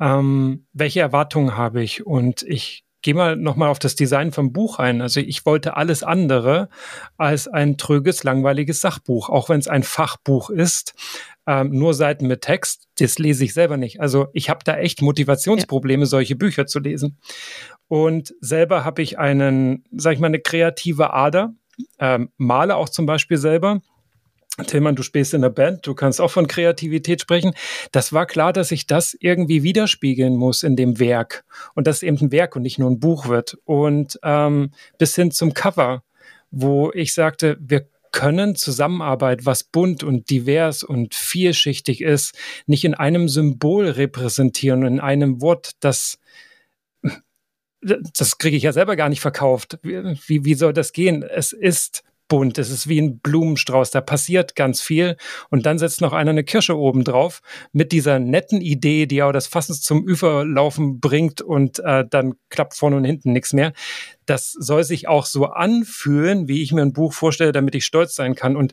Ähm, welche Erwartungen habe ich? Und ich gehe mal nochmal auf das Design vom Buch ein. Also ich wollte alles andere als ein tröges, langweiliges Sachbuch, auch wenn es ein Fachbuch ist. Ähm, nur Seiten mit Text, das lese ich selber nicht. Also ich habe da echt Motivationsprobleme, ja. solche Bücher zu lesen. Und selber habe ich einen, sag ich mal, eine kreative Ader, ähm, male auch zum Beispiel selber Tillmann, du spielst in der Band, du kannst auch von Kreativität sprechen. Das war klar, dass ich das irgendwie widerspiegeln muss in dem Werk und dass eben ein Werk und nicht nur ein Buch wird. Und ähm, bis hin zum Cover, wo ich sagte, wir können Zusammenarbeit, was bunt und divers und vielschichtig ist, nicht in einem Symbol repräsentieren, in einem Wort, das das kriege ich ja selber gar nicht verkauft. Wie, wie soll das gehen? Es ist bunt, es ist wie ein Blumenstrauß, da passiert ganz viel. Und dann setzt noch einer eine Kirsche oben drauf mit dieser netten Idee, die auch das Fass zum Überlaufen bringt. Und äh, dann klappt vorne und hinten nichts mehr. Das soll sich auch so anfühlen, wie ich mir ein Buch vorstelle, damit ich stolz sein kann. Und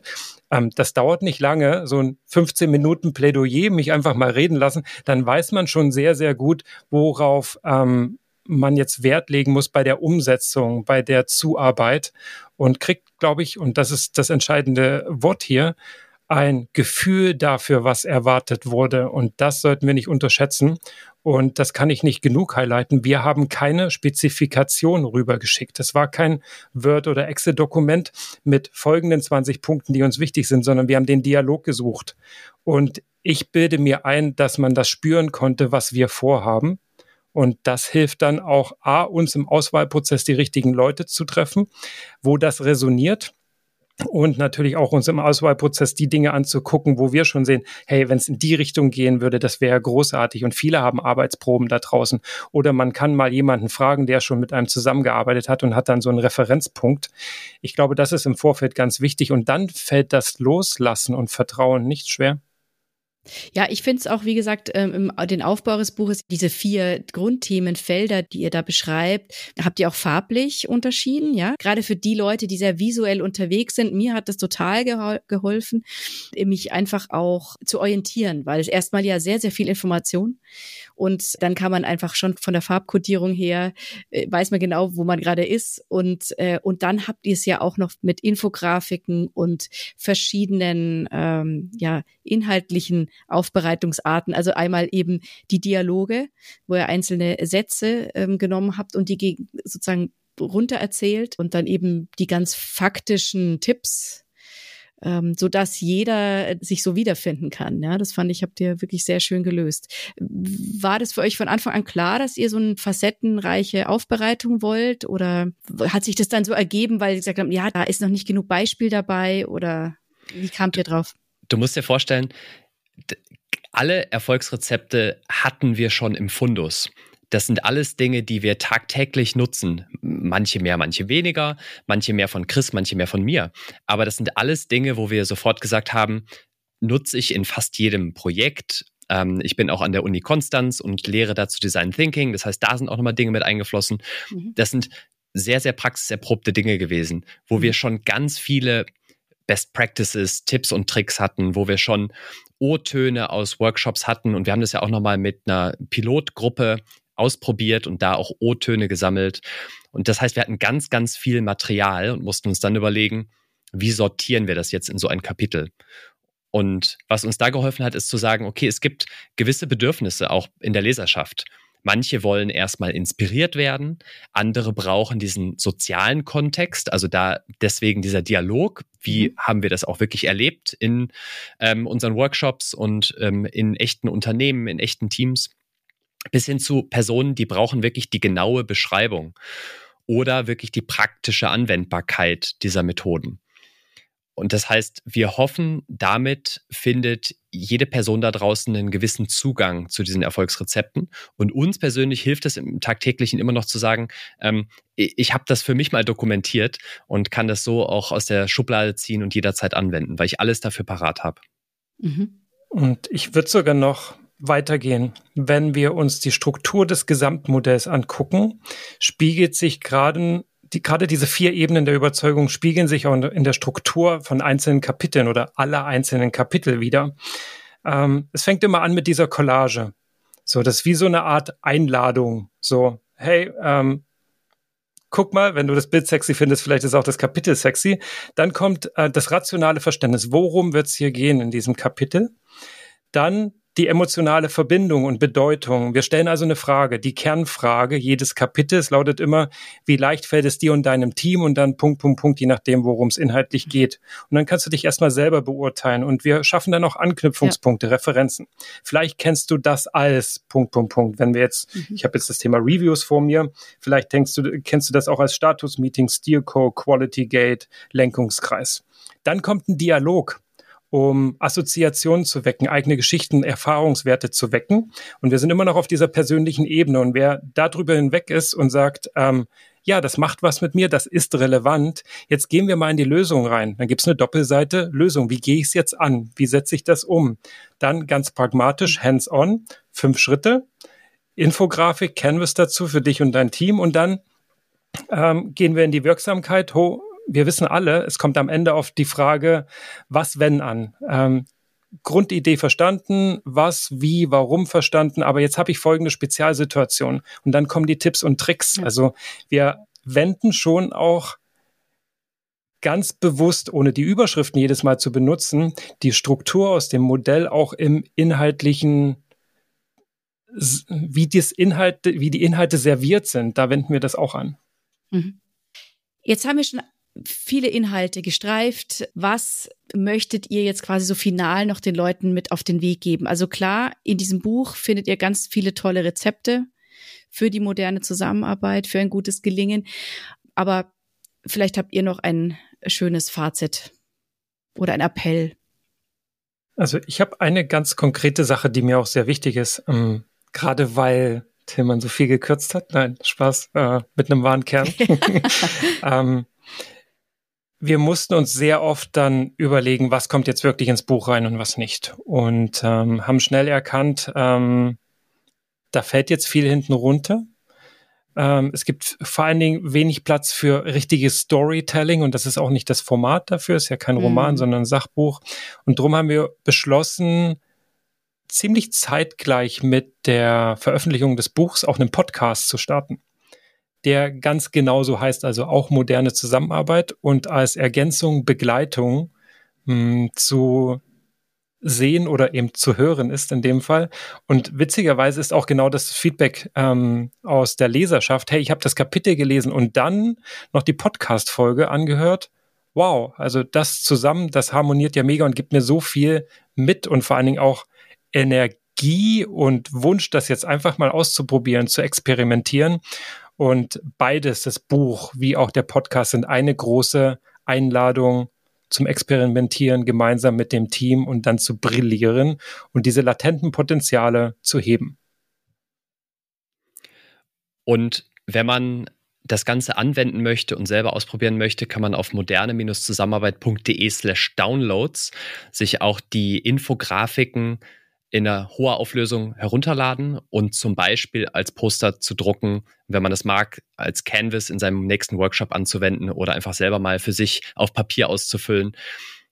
ähm, das dauert nicht lange, so ein 15 Minuten Plädoyer, mich einfach mal reden lassen, dann weiß man schon sehr, sehr gut, worauf ähm, man jetzt Wert legen muss bei der Umsetzung, bei der Zuarbeit und kriegt, glaube ich, und das ist das entscheidende Wort hier, ein Gefühl dafür, was erwartet wurde. Und das sollten wir nicht unterschätzen. Und das kann ich nicht genug highlighten. Wir haben keine Spezifikation rübergeschickt. Das war kein Word- oder Excel-Dokument mit folgenden 20 Punkten, die uns wichtig sind, sondern wir haben den Dialog gesucht. Und ich bilde mir ein, dass man das spüren konnte, was wir vorhaben. Und das hilft dann auch, A, uns im Auswahlprozess die richtigen Leute zu treffen, wo das resoniert. Und natürlich auch uns im Auswahlprozess die Dinge anzugucken, wo wir schon sehen, hey, wenn es in die Richtung gehen würde, das wäre großartig. Und viele haben Arbeitsproben da draußen. Oder man kann mal jemanden fragen, der schon mit einem zusammengearbeitet hat und hat dann so einen Referenzpunkt. Ich glaube, das ist im Vorfeld ganz wichtig. Und dann fällt das Loslassen und Vertrauen nicht schwer.
Ja, ich finde es auch, wie gesagt, ähm, im den Aufbau des Buches, diese vier Grundthemenfelder, die ihr da beschreibt, habt ihr auch farblich unterschieden, ja? Gerade für die Leute, die sehr visuell unterwegs sind, mir hat das total gehol geholfen, mich einfach auch zu orientieren, weil es erstmal ja sehr, sehr viel Information und dann kann man einfach schon von der Farbkodierung her, äh, weiß man genau, wo man gerade ist. Und, äh, und dann habt ihr es ja auch noch mit Infografiken und verschiedenen ähm, ja, inhaltlichen Aufbereitungsarten. Also einmal eben die Dialoge, wo ihr einzelne Sätze ähm, genommen habt und die sozusagen runter erzählt und dann eben die ganz faktischen Tipps ähm, so dass jeder sich so wiederfinden kann. Ja, das fand ich, habt ihr wirklich sehr schön gelöst. War das für euch von Anfang an klar, dass ihr so eine facettenreiche Aufbereitung wollt oder hat sich das dann so ergeben, weil ihr gesagt habt, ja, da ist noch nicht genug Beispiel dabei oder wie kamt ihr drauf?
Du musst dir vorstellen, alle Erfolgsrezepte hatten wir schon im Fundus. Das sind alles Dinge, die wir tagtäglich nutzen. Manche mehr, manche weniger, manche mehr von Chris, manche mehr von mir. Aber das sind alles Dinge, wo wir sofort gesagt haben, nutze ich in fast jedem Projekt. Ähm, ich bin auch an der Uni Konstanz und lehre dazu Design Thinking. Das heißt, da sind auch nochmal Dinge mit eingeflossen. Mhm. Das sind sehr, sehr praxiserprobte Dinge gewesen, wo mhm. wir schon ganz viele Best Practices, Tipps und Tricks hatten, wo wir schon O-Töne aus Workshops hatten. Und wir haben das ja auch nochmal mit einer Pilotgruppe ausprobiert und da auch O-Töne gesammelt. Und das heißt, wir hatten ganz, ganz viel Material und mussten uns dann überlegen, wie sortieren wir das jetzt in so ein Kapitel? Und was uns da geholfen hat, ist zu sagen, okay, es gibt gewisse Bedürfnisse auch in der Leserschaft. Manche wollen erstmal inspiriert werden, andere brauchen diesen sozialen Kontext, also da deswegen dieser Dialog. Wie mhm. haben wir das auch wirklich erlebt in ähm, unseren Workshops und ähm, in echten Unternehmen, in echten Teams? bis hin zu Personen, die brauchen wirklich die genaue Beschreibung oder wirklich die praktische Anwendbarkeit dieser Methoden. Und das heißt, wir hoffen, damit findet jede Person da draußen einen gewissen Zugang zu diesen Erfolgsrezepten. Und uns persönlich hilft es im tagtäglichen immer noch zu sagen, ähm, ich habe das für mich mal dokumentiert und kann das so auch aus der Schublade ziehen und jederzeit anwenden, weil ich alles dafür parat habe.
Mhm. Und ich würde sogar noch weitergehen. Wenn wir uns die Struktur des Gesamtmodells angucken, spiegelt sich gerade die, gerade diese vier Ebenen der Überzeugung spiegeln sich auch in der Struktur von einzelnen Kapiteln oder aller einzelnen Kapitel wieder. Ähm, es fängt immer an mit dieser Collage. So, das ist wie so eine Art Einladung. So, hey, ähm, guck mal, wenn du das Bild sexy findest, vielleicht ist auch das Kapitel sexy. Dann kommt äh, das rationale Verständnis. Worum wird es hier gehen in diesem Kapitel? Dann die emotionale Verbindung und Bedeutung. Wir stellen also eine Frage, die Kernfrage jedes Kapitels lautet immer, wie leicht fällt es dir und deinem Team und dann Punkt, Punkt, Punkt, je nachdem, worum es inhaltlich geht. Und dann kannst du dich erstmal selber beurteilen und wir schaffen dann auch Anknüpfungspunkte, ja. Referenzen. Vielleicht kennst du das als Punkt, Punkt, Punkt. Wenn wir jetzt, mhm. ich habe jetzt das Thema Reviews vor mir, vielleicht denkst du, kennst du das auch als Status-Meeting, Steerco, Quality Gate, Lenkungskreis. Dann kommt ein Dialog um Assoziationen zu wecken, eigene Geschichten, Erfahrungswerte zu wecken. Und wir sind immer noch auf dieser persönlichen Ebene. Und wer darüber hinweg ist und sagt, ähm, ja, das macht was mit mir, das ist relevant. Jetzt gehen wir mal in die Lösung rein. Dann gibt's eine Doppelseite Lösung. Wie gehe ich es jetzt an? Wie setze ich das um? Dann ganz pragmatisch, hands-on, fünf Schritte, Infografik, Canvas dazu für dich und dein Team. Und dann ähm, gehen wir in die Wirksamkeit. Ho wir wissen alle, es kommt am Ende auf die Frage, was wenn an. Ähm, Grundidee verstanden, was, wie, warum verstanden, aber jetzt habe ich folgende Spezialsituation und dann kommen die Tipps und Tricks. Ja. Also wir wenden schon auch ganz bewusst, ohne die Überschriften jedes Mal zu benutzen, die Struktur aus dem Modell auch im inhaltlichen wie, das Inhalt, wie die Inhalte serviert sind, da wenden wir das auch an. Mhm.
Jetzt haben wir schon viele Inhalte gestreift. Was möchtet ihr jetzt quasi so final noch den Leuten mit auf den Weg geben? Also klar, in diesem Buch findet ihr ganz viele tolle Rezepte für die moderne Zusammenarbeit, für ein gutes Gelingen. Aber vielleicht habt ihr noch ein schönes Fazit oder ein Appell.
Also ich habe eine ganz konkrete Sache, die mir auch sehr wichtig ist, ähm, gerade weil Tillmann so viel gekürzt hat. Nein, Spaß, äh, mit einem wahren Kern. [LAUGHS] [LAUGHS] ähm, wir mussten uns sehr oft dann überlegen, was kommt jetzt wirklich ins Buch rein und was nicht. Und ähm, haben schnell erkannt, ähm, da fällt jetzt viel hinten runter. Ähm, es gibt vor allen Dingen wenig Platz für richtiges Storytelling und das ist auch nicht das Format dafür, ist ja kein mhm. Roman, sondern ein Sachbuch. Und darum haben wir beschlossen, ziemlich zeitgleich mit der Veröffentlichung des Buchs auch einen Podcast zu starten der ganz genauso heißt, also auch moderne Zusammenarbeit und als Ergänzung, Begleitung mh, hm, zu sehen oder eben zu hören ist in dem Fall. Und witzigerweise ist auch genau das Feedback ähm, aus der Leserschaft, hey, ich habe das Kapitel gelesen und dann noch die Podcast-Folge angehört. Wow, also das zusammen, das harmoniert ja mega und gibt mir so viel mit und vor allen Dingen auch Energie und Wunsch, das jetzt einfach mal auszuprobieren, zu experimentieren. Und beides, das Buch wie auch der Podcast, sind eine große Einladung zum Experimentieren gemeinsam mit dem Team und dann zu brillieren und diese latenten Potenziale zu heben.
Und wenn man das Ganze anwenden möchte und selber ausprobieren möchte, kann man auf moderne-zusammenarbeit.de slash downloads sich auch die Infografiken in einer hoher Auflösung herunterladen und zum Beispiel als Poster zu drucken, wenn man das mag, als Canvas in seinem nächsten Workshop anzuwenden oder einfach selber mal für sich auf Papier auszufüllen.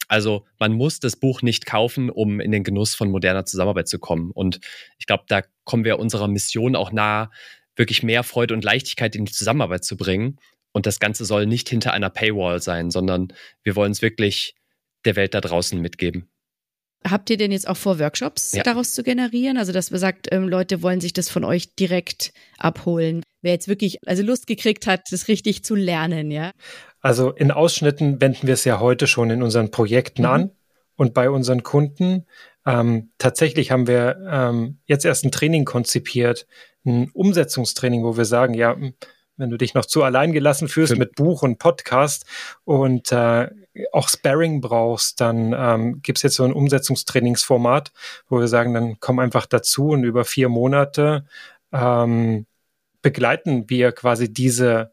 Also man muss das Buch nicht kaufen, um in den Genuss von moderner Zusammenarbeit zu kommen. Und ich glaube, da kommen wir unserer Mission auch nahe, wirklich mehr Freude und Leichtigkeit in die Zusammenarbeit zu bringen. Und das Ganze soll nicht hinter einer Paywall sein, sondern wir wollen es wirklich der Welt da draußen mitgeben.
Habt ihr denn jetzt auch vor, Workshops ja. daraus zu generieren? Also, dass man sagt, ähm, Leute wollen sich das von euch direkt abholen. Wer jetzt wirklich also Lust gekriegt hat, das richtig zu lernen, ja?
Also in Ausschnitten wenden wir es ja heute schon in unseren Projekten mhm. an und bei unseren Kunden. Ähm, tatsächlich haben wir ähm, jetzt erst ein Training konzipiert, ein Umsetzungstraining, wo wir sagen, ja, wenn du dich noch zu allein gelassen fühlst mit Buch und Podcast und äh, auch Sparring brauchst, dann ähm, gibt es jetzt so ein Umsetzungstrainingsformat, wo wir sagen, dann komm einfach dazu und über vier Monate ähm, begleiten wir quasi diese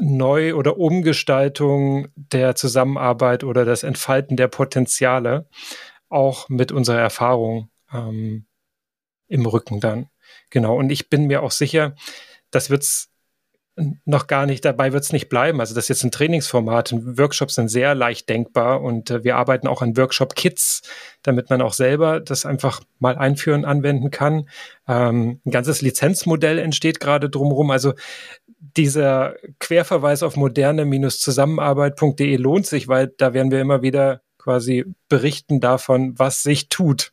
Neu- oder Umgestaltung der Zusammenarbeit oder das Entfalten der Potenziale auch mit unserer Erfahrung ähm, im Rücken dann. Genau. Und ich bin mir auch sicher, das wird's noch gar nicht, dabei wird es nicht bleiben. Also das ist jetzt ein Trainingsformat. Workshops sind sehr leicht denkbar und äh, wir arbeiten auch an Workshop-Kits, damit man auch selber das einfach mal einführen, anwenden kann. Ähm, ein ganzes Lizenzmodell entsteht gerade drumherum. Also dieser Querverweis auf moderne-zusammenarbeit.de lohnt sich, weil da werden wir immer wieder quasi berichten davon, was sich tut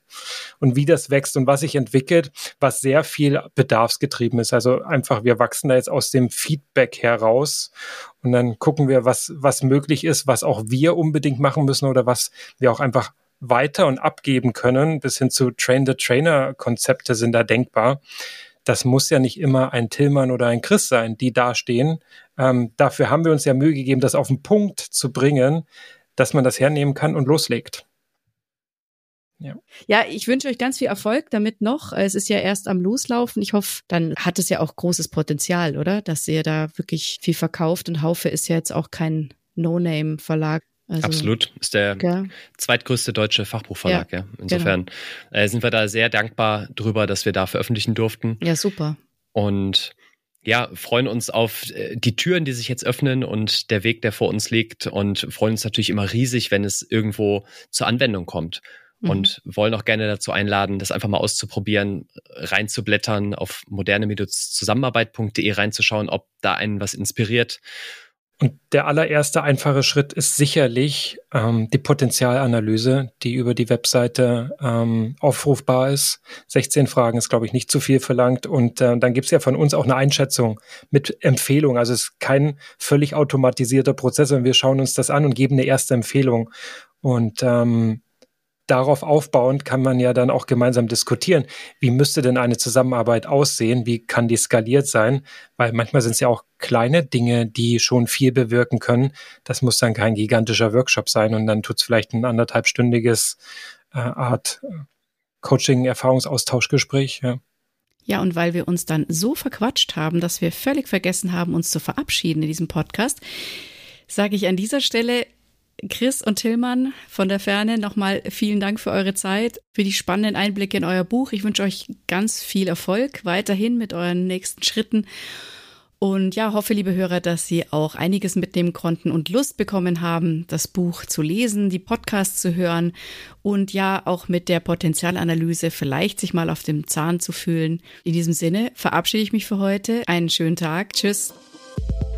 und wie das wächst und was sich entwickelt, was sehr viel bedarfsgetrieben ist. Also einfach, wir wachsen da jetzt aus dem Feedback heraus und dann gucken wir, was, was möglich ist, was auch wir unbedingt machen müssen oder was wir auch einfach weiter und abgeben können, bis hin zu Train-the-Trainer-Konzepte sind da denkbar. Das muss ja nicht immer ein Tillmann oder ein Chris sein, die dastehen. Ähm, dafür haben wir uns ja Mühe gegeben, das auf den Punkt zu bringen, dass man das hernehmen kann und loslegt.
Ja. ja, ich wünsche euch ganz viel Erfolg damit noch. Es ist ja erst am Loslaufen. Ich hoffe, dann hat es ja auch großes Potenzial, oder? Dass ihr da wirklich viel verkauft. Und Haufe ist ja jetzt auch kein No-Name-Verlag.
Also, Absolut. Ist der ja. zweitgrößte deutsche Fachbuchverlag, ja. ja. Insofern genau. äh, sind wir da sehr dankbar drüber, dass wir da veröffentlichen durften.
Ja, super.
Und ja, freuen uns auf äh, die Türen, die sich jetzt öffnen und der Weg, der vor uns liegt und freuen uns natürlich immer riesig, wenn es irgendwo zur Anwendung kommt. Mhm. Und wollen auch gerne dazu einladen, das einfach mal auszuprobieren, reinzublättern, auf moderne-zusammenarbeit.de reinzuschauen, ob da einen was inspiriert
und der allererste einfache Schritt ist sicherlich ähm, die Potenzialanalyse, die über die Webseite ähm, aufrufbar ist. 16 Fragen ist, glaube ich, nicht zu viel verlangt. Und äh, dann gibt es ja von uns auch eine Einschätzung mit Empfehlung. Also es ist kein völlig automatisierter Prozess, sondern wir schauen uns das an und geben eine erste Empfehlung. Und ähm, darauf aufbauend kann man ja dann auch gemeinsam diskutieren, wie müsste denn eine Zusammenarbeit aussehen, wie kann die skaliert sein, weil manchmal sind es ja auch kleine Dinge, die schon viel bewirken können. Das muss dann kein gigantischer Workshop sein und dann tut es vielleicht ein anderthalbstündiges äh, Art äh, Coaching, Erfahrungsaustauschgespräch. Ja.
Ja, und weil wir uns dann so verquatscht haben, dass wir völlig vergessen haben, uns zu verabschieden in diesem Podcast, sage ich an dieser Stelle Chris und Tillmann von der Ferne nochmal vielen Dank für eure Zeit, für die spannenden Einblicke in euer Buch. Ich wünsche euch ganz viel Erfolg weiterhin mit euren nächsten Schritten. Und ja, hoffe, liebe Hörer, dass Sie auch einiges mitnehmen konnten und Lust bekommen haben, das Buch zu lesen, die Podcasts zu hören und ja, auch mit der Potenzialanalyse vielleicht sich mal auf dem Zahn zu fühlen. In diesem Sinne verabschiede ich mich für heute. Einen schönen Tag. Tschüss.